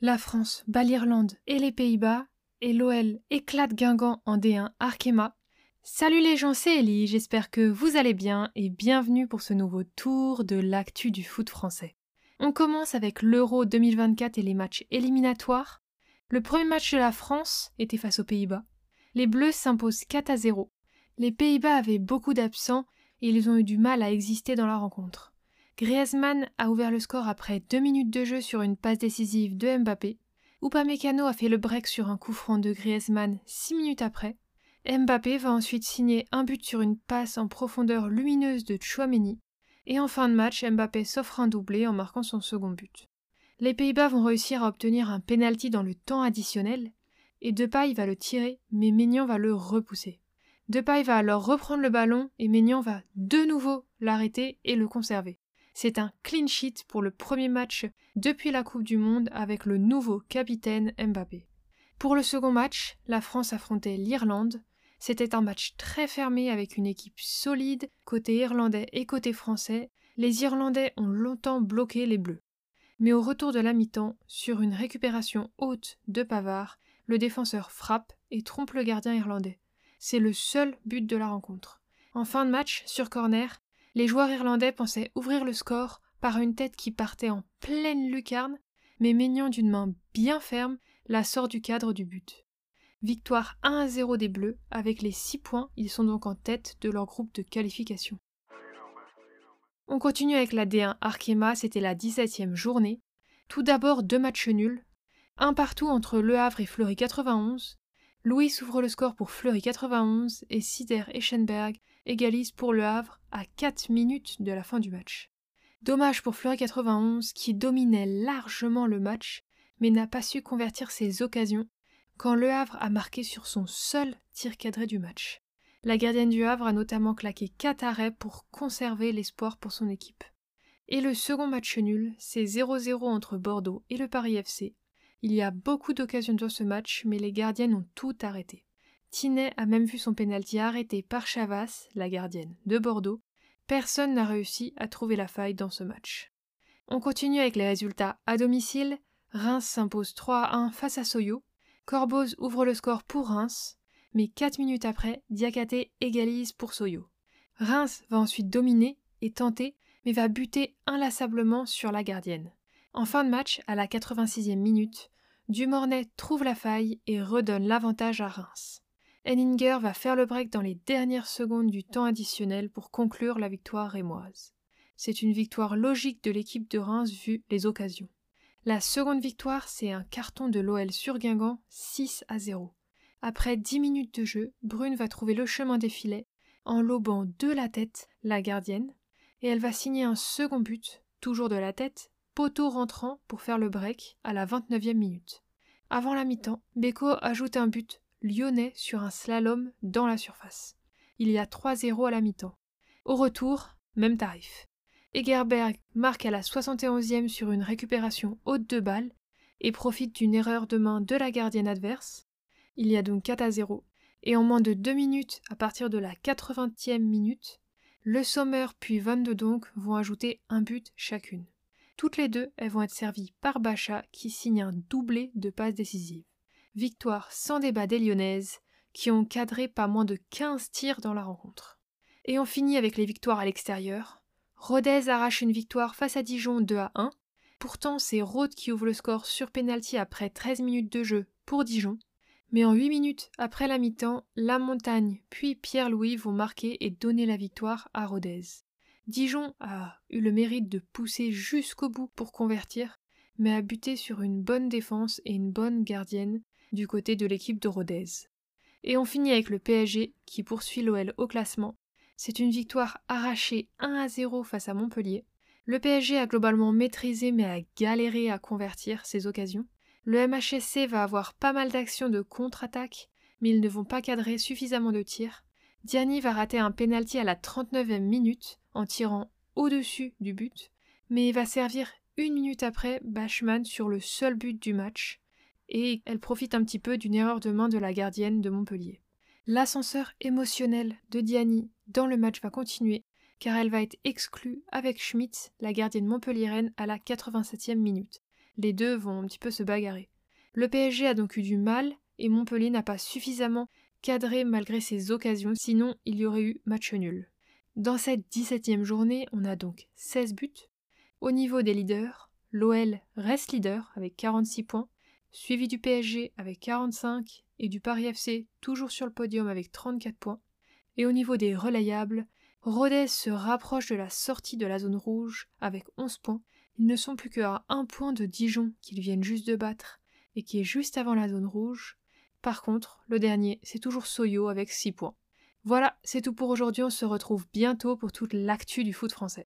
La France bat l'Irlande et les Pays-Bas, et l'OL éclate Guingamp en D1 Arkema. Salut les gens, c'est Ellie, j'espère que vous allez bien et bienvenue pour ce nouveau tour de l'actu du foot français. On commence avec l'Euro 2024 et les matchs éliminatoires. Le premier match de la France était face aux Pays-Bas. Les Bleus s'imposent 4 à 0. Les Pays-Bas avaient beaucoup d'absents et ils ont eu du mal à exister dans la rencontre. Griezmann a ouvert le score après deux minutes de jeu sur une passe décisive de Mbappé. Upamecano a fait le break sur un coup franc de Griezmann six minutes après. Mbappé va ensuite signer un but sur une passe en profondeur lumineuse de Chouameni. Et en fin de match, Mbappé s'offre un doublé en marquant son second but. Les Pays-Bas vont réussir à obtenir un penalty dans le temps additionnel, et Depay va le tirer, mais Maignan va le repousser. Depay va alors reprendre le ballon et Maignan va de nouveau l'arrêter et le conserver. C'est un clean sheet pour le premier match depuis la Coupe du Monde avec le nouveau capitaine Mbappé. Pour le second match, la France affrontait l'Irlande. C'était un match très fermé avec une équipe solide côté irlandais et côté français. Les Irlandais ont longtemps bloqué les Bleus. Mais au retour de la mi-temps, sur une récupération haute de Pavard, le défenseur frappe et trompe le gardien irlandais. C'est le seul but de la rencontre. En fin de match, sur corner, les joueurs irlandais pensaient ouvrir le score par une tête qui partait en pleine lucarne, mais Maignan d'une main bien ferme la sort du cadre du but. Victoire 1 à 0 des Bleus, avec les 6 points, ils sont donc en tête de leur groupe de qualification. On continue avec la D1 Arkema, c'était la 17e journée. Tout d'abord deux matchs nuls, un partout entre Le Havre et Fleury 91. Louis ouvre le score pour Fleury 91 et Sider Eschenberg égalise pour Le Havre à 4 minutes de la fin du match. Dommage pour Fleury 91 qui dominait largement le match mais n'a pas su convertir ses occasions quand Le Havre a marqué sur son seul tir cadré du match. La gardienne du Havre a notamment claqué 4 arrêts pour conserver l'espoir pour son équipe. Et le second match nul, c'est 0-0 entre Bordeaux et le Paris FC. Il y a beaucoup d'occasions dans ce match, mais les gardiennes ont tout arrêté. Tinet a même vu son pénalty arrêté par Chavas, la gardienne de Bordeaux. Personne n'a réussi à trouver la faille dans ce match. On continue avec les résultats à domicile. Reims s'impose 3 à 1 face à Soyo. Corboz ouvre le score pour Reims, mais 4 minutes après, Diakate égalise pour Soyo. Reims va ensuite dominer et tenter, mais va buter inlassablement sur la gardienne. En fin de match, à la 86e minute, Dumornay trouve la faille et redonne l'avantage à Reims. Henninger va faire le break dans les dernières secondes du temps additionnel pour conclure la victoire rémoise. C'est une victoire logique de l'équipe de Reims vu les occasions. La seconde victoire, c'est un carton de l'OL sur Guingamp 6 à 0. Après 10 minutes de jeu, Brune va trouver le chemin des filets en lobant de la tête la gardienne et elle va signer un second but, toujours de la tête, poteau rentrant pour faire le break à la 29e minute. Avant la mi-temps, Beko ajoute un but lyonnais sur un slalom dans la surface. Il y a 3-0 à la mi-temps. Au retour, même tarif. Egerberg marque à la 71e sur une récupération haute de balle et profite d'une erreur de main de la gardienne adverse. Il y a donc 4 à 0. Et en moins de 2 minutes, à partir de la 80e minute, Le Sommer puis Van de Donk vont ajouter un but chacune. Toutes les deux, elles vont être servies par Bacha qui signe un doublé de passes décisives. Victoire sans débat des Lyonnaises, qui ont cadré pas moins de 15 tirs dans la rencontre. Et on finit avec les victoires à l'extérieur. Rodez arrache une victoire face à Dijon 2 à 1. Pourtant, c'est Rhodes qui ouvre le score sur penalty après 13 minutes de jeu pour Dijon. Mais en 8 minutes après la mi-temps, La Montagne puis Pierre-Louis vont marquer et donner la victoire à Rodez. Dijon a eu le mérite de pousser jusqu'au bout pour convertir, mais a buté sur une bonne défense et une bonne gardienne du côté de l'équipe de Rodez. Et on finit avec le PSG qui poursuit l'OL au classement. C'est une victoire arrachée 1 à 0 face à Montpellier. Le PSG a globalement maîtrisé mais a galéré à convertir ses occasions. Le MHSC va avoir pas mal d'actions de contre-attaque, mais ils ne vont pas cadrer suffisamment de tirs. Diani va rater un penalty à la 39e minute en tirant au-dessus du but, mais va servir une minute après Bachmann sur le seul but du match et elle profite un petit peu d'une erreur de main de la gardienne de Montpellier. L'ascenseur émotionnel de Diani dans le match va continuer, car elle va être exclue avec Schmidt, la gardienne montpelliéraine, à la 87e minute. Les deux vont un petit peu se bagarrer. Le PSG a donc eu du mal, et Montpellier n'a pas suffisamment cadré malgré ses occasions, sinon il y aurait eu match nul. Dans cette 17e journée, on a donc 16 buts. Au niveau des leaders, l'OL reste leader avec 46 points, suivi du PSG avec 45 et du Paris FC toujours sur le podium avec 34 points. Et au niveau des relayables, Rodez se rapproche de la sortie de la zone rouge avec 11 points. Ils ne sont plus qu'à un point de Dijon qu'ils viennent juste de battre et qui est juste avant la zone rouge. Par contre, le dernier, c'est toujours Soyo avec 6 points. Voilà, c'est tout pour aujourd'hui, on se retrouve bientôt pour toute l'actu du foot français.